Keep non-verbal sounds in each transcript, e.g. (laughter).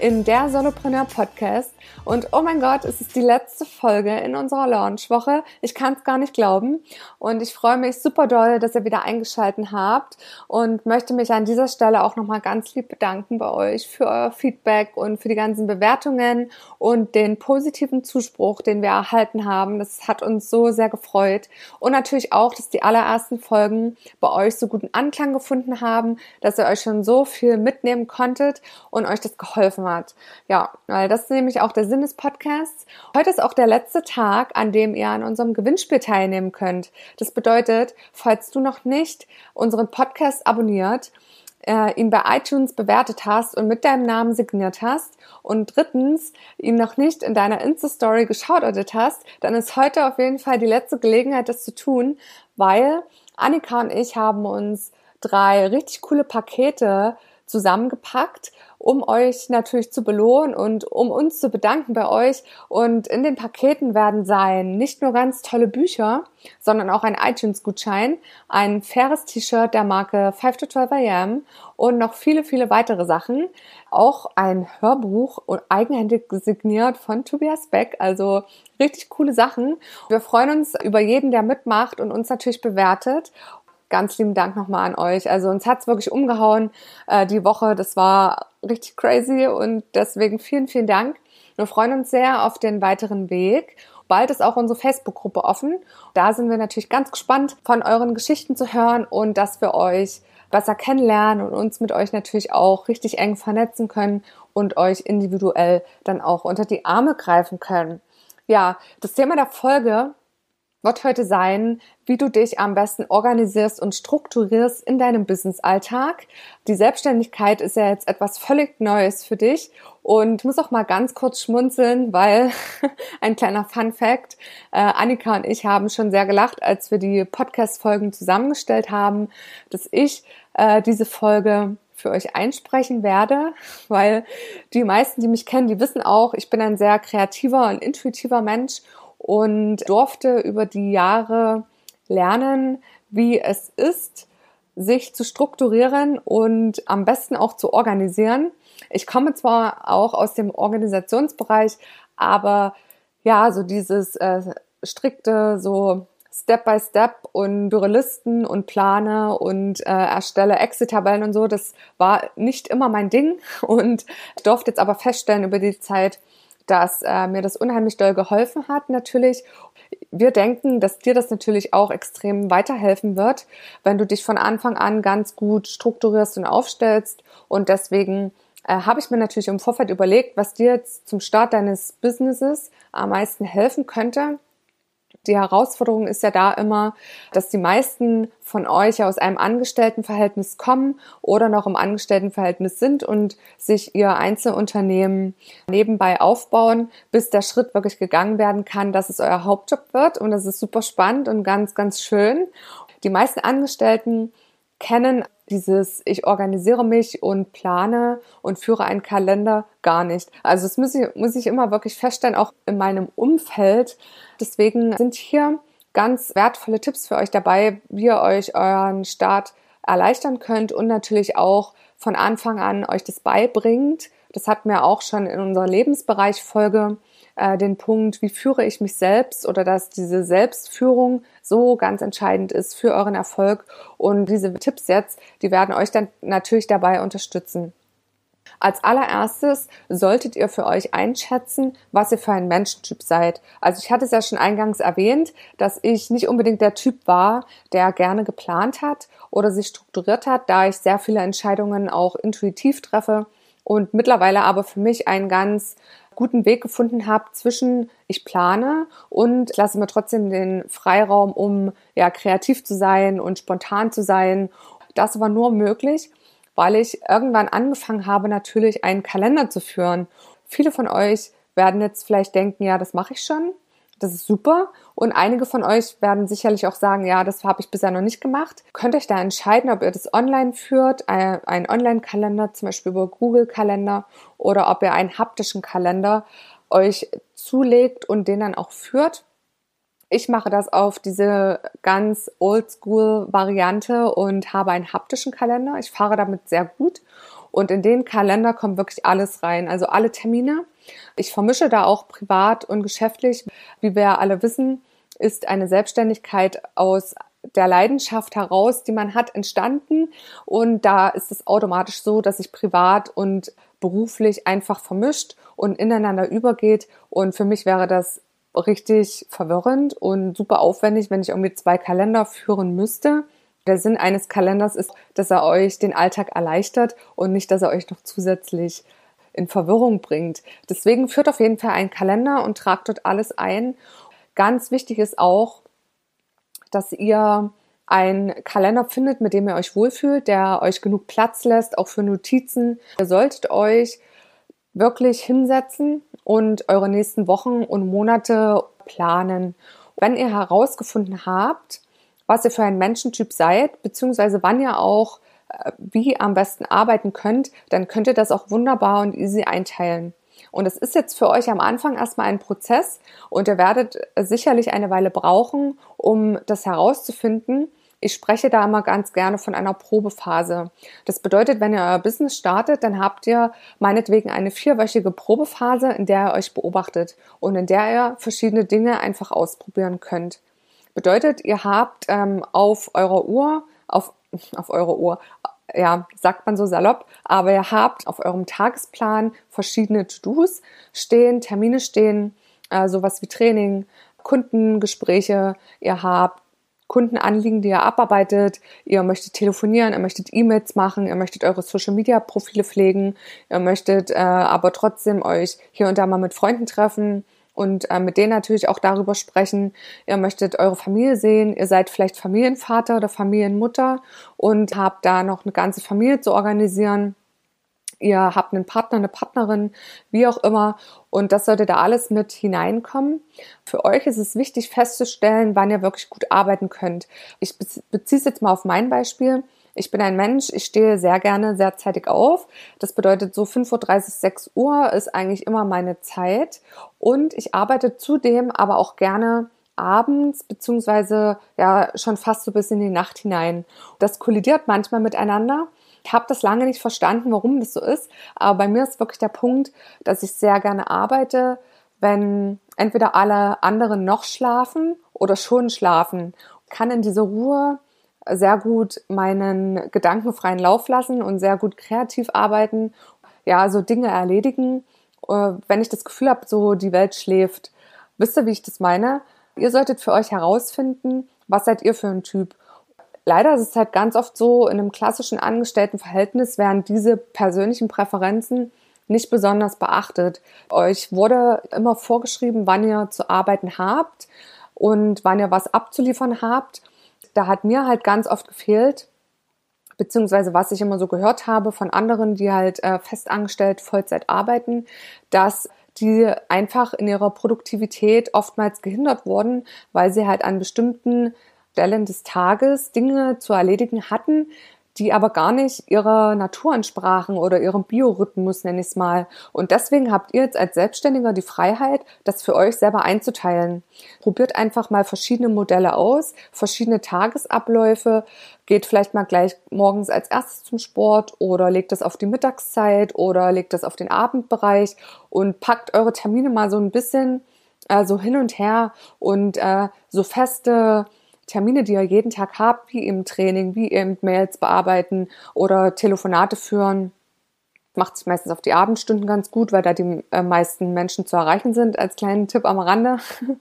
in der Solopreneur Podcast. Und oh mein Gott, es ist die letzte Folge in unserer Launchwoche. Ich kann es gar nicht glauben. Und ich freue mich super doll, dass ihr wieder eingeschalten habt und möchte mich an dieser Stelle auch nochmal ganz lieb bedanken bei euch für euer Feedback und für die ganzen Bewertungen und den positiven Zuspruch, den wir erhalten haben. Das hat uns so sehr gefreut. Und natürlich auch, dass die allerersten Folgen bei euch so guten Anklang gefunden haben, dass ihr euch schon so viel mitnehmen konntet und euch das geholfen hat. Ja, weil das nämlich auch der Sinn des Podcasts. Heute ist auch der letzte Tag, an dem ihr an unserem Gewinnspiel teilnehmen könnt. Das bedeutet, falls du noch nicht unseren Podcast abonniert, äh, ihn bei iTunes bewertet hast und mit deinem Namen signiert hast und drittens ihn noch nicht in deiner Insta-Story geschautoutet hast, dann ist heute auf jeden Fall die letzte Gelegenheit, das zu tun, weil Annika und ich haben uns drei richtig coole Pakete zusammengepackt um euch natürlich zu belohnen und um uns zu bedanken bei euch. Und in den Paketen werden sein nicht nur ganz tolle Bücher, sondern auch ein iTunes-Gutschein, ein faires T-Shirt der Marke 5 to 12 AM und noch viele, viele weitere Sachen. Auch ein Hörbuch und eigenhändig signiert von Tobias Beck. Also richtig coole Sachen. Wir freuen uns über jeden, der mitmacht und uns natürlich bewertet ganz lieben Dank nochmal an euch. Also uns hat's wirklich umgehauen äh, die Woche. Das war richtig crazy und deswegen vielen, vielen Dank. Wir freuen uns sehr auf den weiteren Weg. Bald ist auch unsere Facebook-Gruppe offen. Da sind wir natürlich ganz gespannt, von euren Geschichten zu hören und dass wir euch besser kennenlernen und uns mit euch natürlich auch richtig eng vernetzen können und euch individuell dann auch unter die Arme greifen können. Ja, das Thema der Folge wird heute sein, wie du dich am besten organisierst und strukturierst in deinem Business-Alltag. Die Selbstständigkeit ist ja jetzt etwas völlig Neues für dich und muss auch mal ganz kurz schmunzeln, weil (laughs) ein kleiner Fun Fact, äh, Annika und ich haben schon sehr gelacht, als wir die Podcast-Folgen zusammengestellt haben, dass ich äh, diese Folge für euch einsprechen werde, weil die meisten, die mich kennen, die wissen auch, ich bin ein sehr kreativer und intuitiver Mensch und durfte über die Jahre lernen, wie es ist, sich zu strukturieren und am besten auch zu organisieren. Ich komme zwar auch aus dem Organisationsbereich, aber ja, so dieses äh, strikte, so Step by Step und Bürolisten und plane und äh, erstelle Exit-Tabellen und so, das war nicht immer mein Ding (laughs) und durfte jetzt aber feststellen über die Zeit, dass äh, mir das unheimlich doll geholfen hat natürlich. Wir denken, dass dir das natürlich auch extrem weiterhelfen wird, wenn du dich von Anfang an ganz gut strukturierst und aufstellst. Und deswegen äh, habe ich mir natürlich im Vorfeld überlegt, was dir jetzt zum Start deines Businesses am meisten helfen könnte die Herausforderung ist ja da immer, dass die meisten von euch aus einem Angestelltenverhältnis kommen oder noch im Angestelltenverhältnis sind und sich ihr Einzelunternehmen nebenbei aufbauen, bis der Schritt wirklich gegangen werden kann, dass es euer Hauptjob wird. Und das ist super spannend und ganz, ganz schön. Die meisten Angestellten kennen dieses ich organisiere mich und plane und führe einen Kalender gar nicht. Also das muss ich, muss ich immer wirklich feststellen, auch in meinem Umfeld. Deswegen sind hier ganz wertvolle Tipps für euch dabei, wie ihr euch euren Start erleichtern könnt und natürlich auch von Anfang an euch das beibringt. Das hatten wir auch schon in unserer Lebensbereich-Folge äh, den Punkt, wie führe ich mich selbst oder dass diese Selbstführung so ganz entscheidend ist für euren Erfolg. Und diese Tipps jetzt, die werden euch dann natürlich dabei unterstützen. Als allererstes solltet ihr für euch einschätzen, was ihr für ein Menschentyp seid. Also ich hatte es ja schon eingangs erwähnt, dass ich nicht unbedingt der Typ war, der gerne geplant hat oder sich strukturiert hat, da ich sehr viele Entscheidungen auch intuitiv treffe und mittlerweile aber für mich einen ganz guten Weg gefunden habe zwischen ich plane und lasse mir trotzdem den Freiraum, um ja kreativ zu sein und spontan zu sein. Das war nur möglich, weil ich irgendwann angefangen habe, natürlich einen Kalender zu führen. Viele von euch werden jetzt vielleicht denken, ja, das mache ich schon. Das ist super. Und einige von euch werden sicherlich auch sagen, ja, das habe ich bisher noch nicht gemacht. Könnt euch da entscheiden, ob ihr das online führt, äh, einen Online-Kalender, zum Beispiel über Google-Kalender, oder ob ihr einen haptischen Kalender euch zulegt und den dann auch führt. Ich mache das auf diese ganz oldschool-Variante und habe einen haptischen Kalender. Ich fahre damit sehr gut. Und in den Kalender kommt wirklich alles rein, also alle Termine. Ich vermische da auch privat und geschäftlich. Wie wir alle wissen, ist eine Selbstständigkeit aus der Leidenschaft heraus, die man hat, entstanden. Und da ist es automatisch so, dass sich privat und beruflich einfach vermischt und ineinander übergeht. Und für mich wäre das richtig verwirrend und super aufwendig, wenn ich irgendwie zwei Kalender führen müsste. Der Sinn eines Kalenders ist, dass er euch den Alltag erleichtert und nicht, dass er euch noch zusätzlich in Verwirrung bringt. Deswegen führt auf jeden Fall einen Kalender und tragt dort alles ein. Ganz wichtig ist auch, dass ihr einen Kalender findet, mit dem ihr euch wohlfühlt, der euch genug Platz lässt, auch für Notizen. Ihr solltet euch wirklich hinsetzen und eure nächsten Wochen und Monate planen. Wenn ihr herausgefunden habt, was ihr für ein Menschentyp seid, beziehungsweise wann ihr auch wie am besten arbeiten könnt, dann könnt ihr das auch wunderbar und easy einteilen. Und es ist jetzt für euch am Anfang erstmal ein Prozess und ihr werdet sicherlich eine Weile brauchen, um das herauszufinden. Ich spreche da immer ganz gerne von einer Probephase. Das bedeutet, wenn ihr euer Business startet, dann habt ihr meinetwegen eine vierwöchige Probephase, in der ihr euch beobachtet und in der ihr verschiedene Dinge einfach ausprobieren könnt. Bedeutet, ihr habt ähm, auf eurer Uhr, auf, auf eurer Uhr, ja, sagt man so salopp, aber ihr habt auf eurem Tagesplan verschiedene To-Dos stehen, Termine stehen, äh, sowas wie Training, Kundengespräche, ihr habt Kundenanliegen, die ihr abarbeitet. Ihr möchtet telefonieren, ihr möchtet E-Mails machen, ihr möchtet eure Social-Media-Profile pflegen, ihr möchtet äh, aber trotzdem euch hier und da mal mit Freunden treffen und äh, mit denen natürlich auch darüber sprechen. Ihr möchtet eure Familie sehen, ihr seid vielleicht Familienvater oder Familienmutter und habt da noch eine ganze Familie zu organisieren ihr habt einen Partner, eine Partnerin, wie auch immer. Und das sollte da alles mit hineinkommen. Für euch ist es wichtig festzustellen, wann ihr wirklich gut arbeiten könnt. Ich beziehe es jetzt mal auf mein Beispiel. Ich bin ein Mensch, ich stehe sehr gerne sehr zeitig auf. Das bedeutet, so 5.30 Uhr, 6 Uhr ist eigentlich immer meine Zeit. Und ich arbeite zudem aber auch gerne abends, beziehungsweise ja schon fast so bis in die Nacht hinein. Das kollidiert manchmal miteinander. Ich habe das lange nicht verstanden, warum das so ist, aber bei mir ist wirklich der Punkt, dass ich sehr gerne arbeite, wenn entweder alle anderen noch schlafen oder schon schlafen. Kann in dieser Ruhe sehr gut meinen gedankenfreien Lauf lassen und sehr gut kreativ arbeiten, ja, so Dinge erledigen, äh, wenn ich das Gefühl habe, so die Welt schläft. Wisst ihr, wie ich das meine? Ihr solltet für euch herausfinden, was seid ihr für ein Typ? leider ist es halt ganz oft so, in einem klassischen Angestelltenverhältnis werden diese persönlichen Präferenzen nicht besonders beachtet. Euch wurde immer vorgeschrieben, wann ihr zu arbeiten habt und wann ihr was abzuliefern habt. Da hat mir halt ganz oft gefehlt, beziehungsweise was ich immer so gehört habe von anderen, die halt äh, festangestellt Vollzeit arbeiten, dass die einfach in ihrer Produktivität oftmals gehindert wurden, weil sie halt an bestimmten Stellen des Tages Dinge zu erledigen hatten, die aber gar nicht ihrer Natur entsprachen oder ihrem Biorhythmus, nenne ich es mal. Und deswegen habt ihr jetzt als Selbstständiger die Freiheit, das für euch selber einzuteilen. Probiert einfach mal verschiedene Modelle aus, verschiedene Tagesabläufe, geht vielleicht mal gleich morgens als erstes zum Sport oder legt das auf die Mittagszeit oder legt das auf den Abendbereich und packt eure Termine mal so ein bisschen äh, so hin und her und äh, so feste Termine, die ihr jeden Tag habt, wie im Training, wie eben Mails bearbeiten oder Telefonate führen, macht sich meistens auf die Abendstunden ganz gut, weil da die äh, meisten Menschen zu erreichen sind, als kleinen Tipp am Rande. (laughs)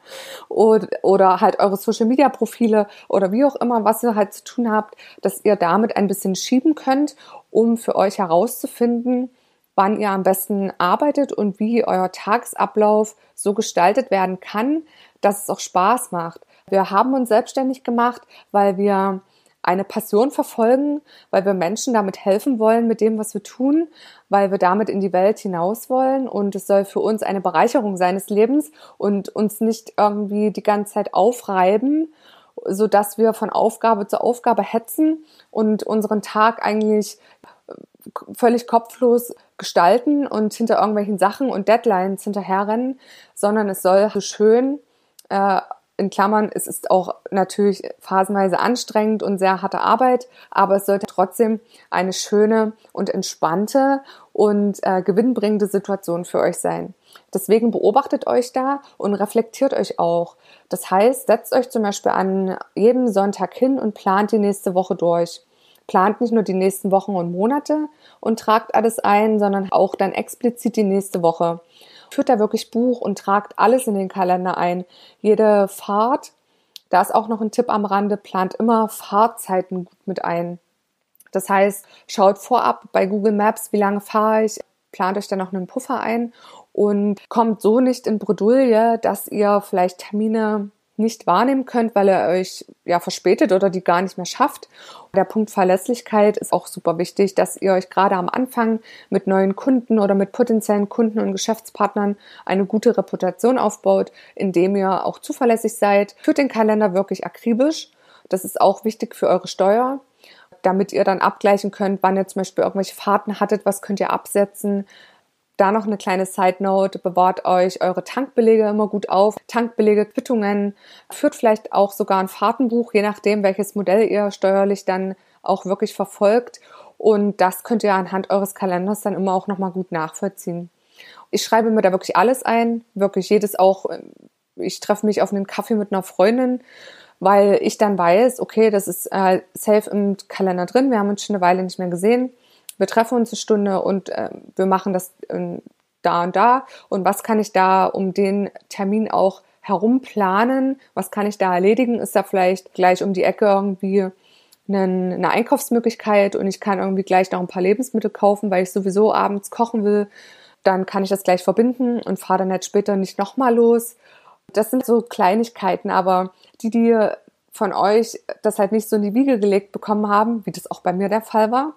oder, oder halt eure Social-Media-Profile oder wie auch immer, was ihr halt zu tun habt, dass ihr damit ein bisschen schieben könnt, um für euch herauszufinden, wann ihr am besten arbeitet und wie euer Tagesablauf so gestaltet werden kann, dass es auch Spaß macht. Wir haben uns selbstständig gemacht, weil wir eine Passion verfolgen, weil wir Menschen damit helfen wollen mit dem, was wir tun, weil wir damit in die Welt hinaus wollen. Und es soll für uns eine Bereicherung seines Lebens und uns nicht irgendwie die ganze Zeit aufreiben, so dass wir von Aufgabe zu Aufgabe hetzen und unseren Tag eigentlich völlig kopflos gestalten und hinter irgendwelchen Sachen und Deadlines hinterherrennen, sondern es soll schön äh, in Klammern, es ist auch natürlich phasenweise anstrengend und sehr harte Arbeit, aber es sollte trotzdem eine schöne und entspannte und äh, gewinnbringende Situation für euch sein. Deswegen beobachtet euch da und reflektiert euch auch. Das heißt, setzt euch zum Beispiel an jedem Sonntag hin und plant die nächste Woche durch. Plant nicht nur die nächsten Wochen und Monate und tragt alles ein, sondern auch dann explizit die nächste Woche führt da wirklich Buch und tragt alles in den Kalender ein. Jede Fahrt, da ist auch noch ein Tipp am Rande, plant immer Fahrzeiten gut mit ein. Das heißt, schaut vorab bei Google Maps, wie lange fahre ich, plant euch dann noch einen Puffer ein und kommt so nicht in Bredouille, dass ihr vielleicht Termine nicht wahrnehmen könnt, weil ihr euch ja verspätet oder die gar nicht mehr schafft. Der Punkt Verlässlichkeit ist auch super wichtig, dass ihr euch gerade am Anfang mit neuen Kunden oder mit potenziellen Kunden und Geschäftspartnern eine gute Reputation aufbaut, indem ihr auch zuverlässig seid. Führt den Kalender wirklich akribisch. Das ist auch wichtig für eure Steuer damit ihr dann abgleichen könnt, wann ihr zum Beispiel irgendwelche Fahrten hattet, was könnt ihr absetzen, da noch eine kleine Side Note, bewahrt euch eure Tankbelege immer gut auf. Tankbelege, Quittungen, führt vielleicht auch sogar ein Fahrtenbuch, je nachdem, welches Modell ihr steuerlich dann auch wirklich verfolgt. Und das könnt ihr anhand eures Kalenders dann immer auch nochmal gut nachvollziehen. Ich schreibe mir da wirklich alles ein, wirklich jedes auch. Ich treffe mich auf einen Kaffee mit einer Freundin, weil ich dann weiß, okay, das ist äh, safe im Kalender drin. Wir haben uns schon eine Weile nicht mehr gesehen wir treffen uns eine Stunde und äh, wir machen das äh, da und da. Und was kann ich da um den Termin auch herum planen, was kann ich da erledigen, ist da vielleicht gleich um die Ecke irgendwie eine, Einkaufsmöglichkeit und ich kann irgendwie gleich noch ein paar Lebensmittel kaufen, weil ich sowieso abends kochen will, dann kann ich das gleich verbinden und fahre dann jetzt später nicht nochmal los. Das sind so Kleinigkeiten, aber die, die von euch das halt nicht so in die Wiege gelegt bekommen haben, wie das auch bei mir der Fall war,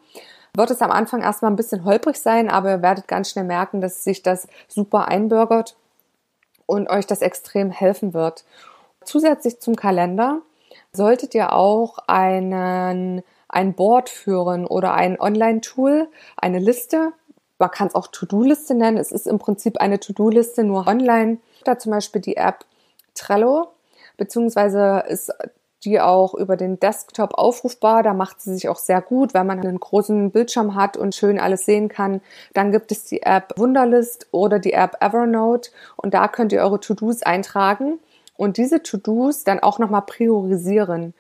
wird es am Anfang erstmal ein bisschen holprig sein, aber ihr werdet ganz schnell merken, dass sich das super einbürgert und euch das extrem helfen wird. Zusätzlich zum Kalender solltet ihr auch einen, ein Board führen oder ein Online-Tool, eine Liste. Man kann es auch To-Do-Liste nennen. Es ist im Prinzip eine To-Do-Liste nur online. Da zum Beispiel die App Trello, beziehungsweise ist die auch über den Desktop aufrufbar. Da macht sie sich auch sehr gut, weil man einen großen Bildschirm hat und schön alles sehen kann. Dann gibt es die App Wunderlist oder die App Evernote und da könnt ihr eure To-Dos eintragen und diese To-Dos dann auch nochmal priorisieren.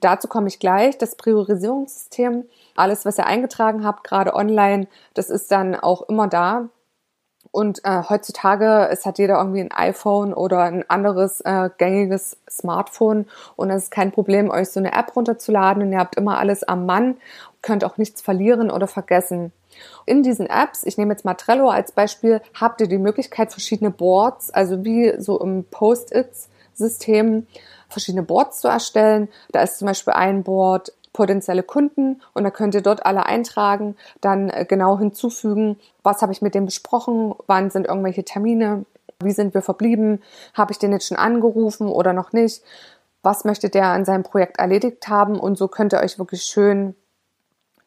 Dazu komme ich gleich. Das Priorisierungssystem, alles, was ihr eingetragen habt, gerade online, das ist dann auch immer da. Und äh, heutzutage es hat jeder irgendwie ein iPhone oder ein anderes äh, gängiges Smartphone und es ist kein Problem, euch so eine App runterzuladen und ihr habt immer alles am Mann, könnt auch nichts verlieren oder vergessen. In diesen Apps, ich nehme jetzt mal Trello als Beispiel, habt ihr die Möglichkeit, verschiedene Boards, also wie so im Post-its-System, verschiedene Boards zu erstellen. Da ist zum Beispiel ein Board potenzielle Kunden und da könnt ihr dort alle eintragen, dann äh, genau hinzufügen, was habe ich mit dem besprochen, wann sind irgendwelche Termine, wie sind wir verblieben, habe ich den jetzt schon angerufen oder noch nicht, was möchte der an seinem Projekt erledigt haben und so könnt ihr euch wirklich schön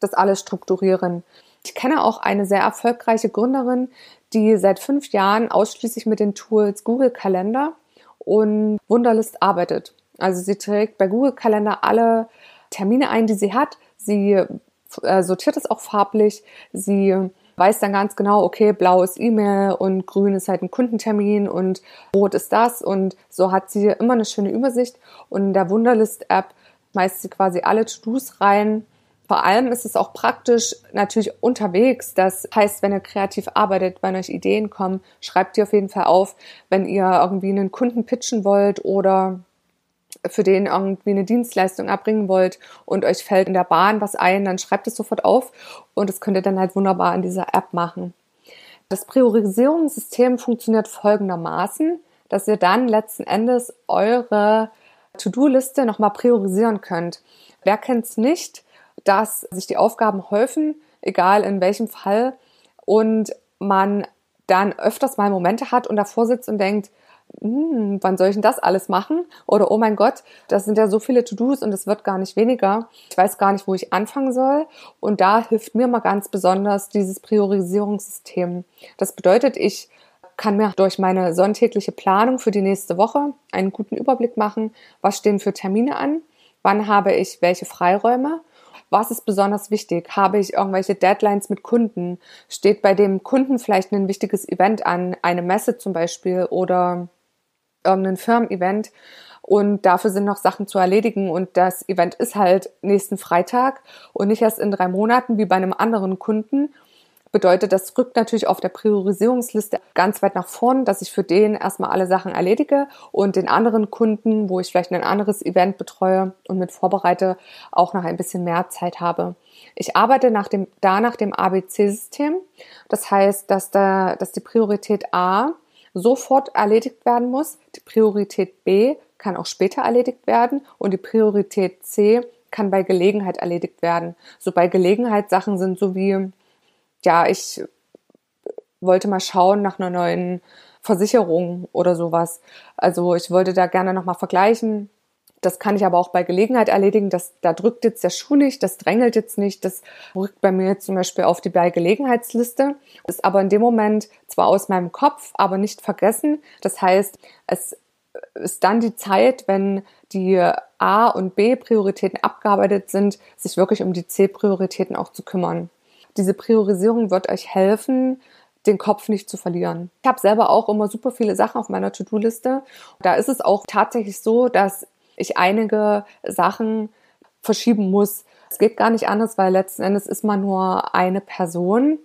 das alles strukturieren. Ich kenne auch eine sehr erfolgreiche Gründerin, die seit fünf Jahren ausschließlich mit den Tools Google Kalender und Wunderlist arbeitet. Also sie trägt bei Google Kalender alle Termine ein, die sie hat. Sie äh, sortiert es auch farblich. Sie weiß dann ganz genau, okay, blau ist E-Mail und grün ist halt ein Kundentermin und rot ist das. Und so hat sie immer eine schöne Übersicht. Und in der Wunderlist-App schmeißt sie quasi alle To-Dos rein, Vor allem ist es auch praktisch natürlich unterwegs. Das heißt, wenn ihr kreativ arbeitet, wenn euch Ideen kommen, schreibt die auf jeden Fall auf. Wenn ihr irgendwie einen Kunden pitchen wollt oder für den irgendwie eine Dienstleistung erbringen wollt und euch fällt in der Bahn was ein, dann schreibt es sofort auf und das könnt ihr dann halt wunderbar in dieser App machen. Das Priorisierungssystem funktioniert folgendermaßen, dass ihr dann letzten Endes eure To-Do-Liste nochmal priorisieren könnt. Wer kennt es nicht, dass sich die Aufgaben häufen, egal in welchem Fall, und man dann öfters mal Momente hat und davor sitzt und denkt, hm, wann soll ich denn das alles machen? Oder oh mein Gott, das sind ja so viele To-Dos und es wird gar nicht weniger. Ich weiß gar nicht, wo ich anfangen soll. Und da hilft mir mal ganz besonders dieses Priorisierungssystem. Das bedeutet, ich kann mir durch meine sonntägliche Planung für die nächste Woche einen guten Überblick machen, was stehen für Termine an, wann habe ich welche Freiräume was ist besonders wichtig? Habe ich irgendwelche Deadlines mit Kunden? Steht bei dem Kunden vielleicht ein wichtiges Event an, eine Messe zum Beispiel oder irgendein Firmen-Event? Und dafür sind noch Sachen zu erledigen. Und das Event ist halt nächsten Freitag und nicht erst in drei Monaten wie bei einem anderen Kunden bedeutet, das rückt natürlich auf der Priorisierungsliste ganz weit nach vorn, dass ich für den erstmal alle Sachen erledige und den anderen Kunden, wo ich vielleicht ein anderes Event betreue und mit vorbereite, auch noch ein bisschen mehr Zeit habe. Ich arbeite nach dem, da nach dem ABC-System. Das heißt, dass, da, dass die Priorität A sofort erledigt werden muss, die Priorität B kann auch später erledigt werden und die Priorität C kann bei Gelegenheit erledigt werden. So bei Gelegenheit Sachen sind so wie ja, ich wollte mal schauen nach einer neuen Versicherung oder sowas. Also ich wollte da gerne nochmal vergleichen. Das kann ich aber auch bei Gelegenheit erledigen. Das, da drückt jetzt der Schuh nicht, das drängelt jetzt nicht, das rückt bei mir zum Beispiel auf die bei Gelegenheitsliste. Ist aber in dem Moment zwar aus meinem Kopf, aber nicht vergessen. Das heißt, es ist dann die Zeit, wenn die A- und B-Prioritäten abgearbeitet sind, sich wirklich um die C-Prioritäten auch zu kümmern diese Priorisierung wird euch helfen, den Kopf nicht zu verlieren. Ich habe selber auch immer super viele Sachen auf meiner To-Do-Liste. Da ist es auch tatsächlich so, dass ich einige Sachen verschieben muss. Es geht gar nicht anders, weil letzten Endes ist man nur eine Person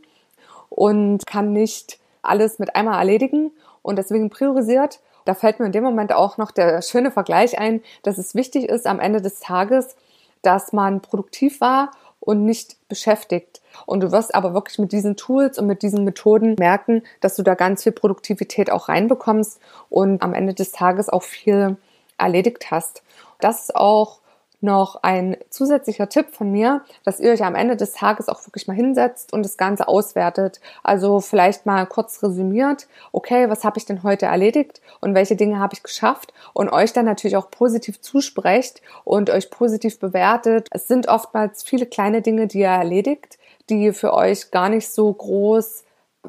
und kann nicht alles mit einmal erledigen und deswegen priorisiert. Da fällt mir in dem Moment auch noch der schöne Vergleich ein, dass es wichtig ist am Ende des Tages, dass man produktiv war und nicht beschäftigt. Und du wirst aber wirklich mit diesen Tools und mit diesen Methoden merken, dass du da ganz viel Produktivität auch reinbekommst und am Ende des Tages auch viel erledigt hast. Das ist auch noch ein zusätzlicher Tipp von mir, dass ihr euch am Ende des Tages auch wirklich mal hinsetzt und das Ganze auswertet. Also vielleicht mal kurz resümiert, okay, was habe ich denn heute erledigt und welche Dinge habe ich geschafft und euch dann natürlich auch positiv zusprecht und euch positiv bewertet. Es sind oftmals viele kleine Dinge, die ihr erledigt, die für euch gar nicht so groß,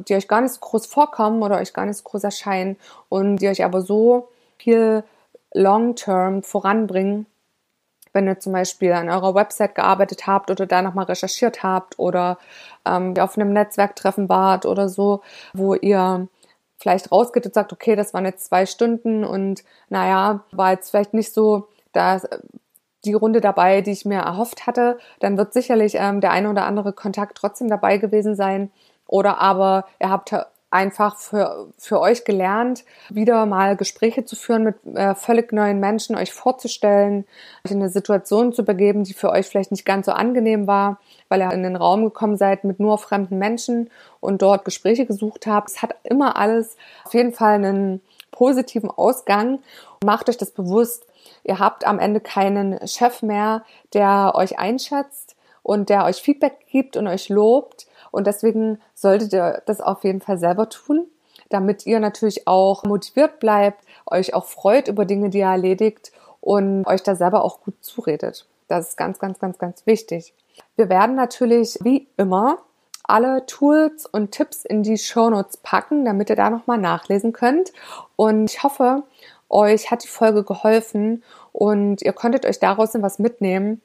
die euch gar nicht so groß vorkommen oder euch gar nicht so groß erscheinen und die euch aber so viel long-term voranbringen wenn ihr zum Beispiel an eurer Website gearbeitet habt oder da nochmal recherchiert habt oder ähm, auf einem Netzwerktreffen wart oder so, wo ihr vielleicht rausgeht und sagt, okay, das waren jetzt zwei Stunden und naja, war jetzt vielleicht nicht so das, die Runde dabei, die ich mir erhofft hatte, dann wird sicherlich ähm, der eine oder andere Kontakt trotzdem dabei gewesen sein. Oder aber ihr habt einfach für, für euch gelernt, wieder mal Gespräche zu führen mit äh, völlig neuen Menschen, euch vorzustellen, euch in eine Situation zu begeben, die für euch vielleicht nicht ganz so angenehm war, weil ihr in den Raum gekommen seid mit nur fremden Menschen und dort Gespräche gesucht habt. Es hat immer alles auf jeden Fall einen positiven Ausgang. Macht euch das bewusst. Ihr habt am Ende keinen Chef mehr, der euch einschätzt und der euch Feedback gibt und euch lobt, und deswegen solltet ihr das auf jeden Fall selber tun, damit ihr natürlich auch motiviert bleibt, euch auch freut über Dinge, die ihr erledigt und euch da selber auch gut zuredet. Das ist ganz, ganz, ganz, ganz wichtig. Wir werden natürlich wie immer alle Tools und Tipps in die Show Notes packen, damit ihr da nochmal nachlesen könnt. Und ich hoffe, euch hat die Folge geholfen und ihr konntet euch daraus was mitnehmen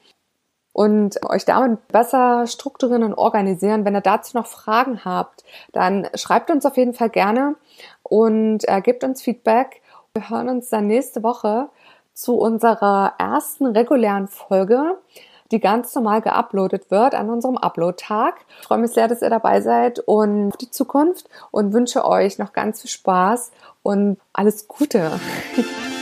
und euch damit besser strukturieren und organisieren. Wenn ihr dazu noch Fragen habt, dann schreibt uns auf jeden Fall gerne und äh, gebt uns Feedback. Wir hören uns dann nächste Woche zu unserer ersten regulären Folge. die ganz normal geuploadet wird an unserem Upload-Tag. Ich freue mich sehr, dass ihr dabei seid und auf die Zukunft und wünsche euch noch ganz viel Spaß und alles Gute. (laughs)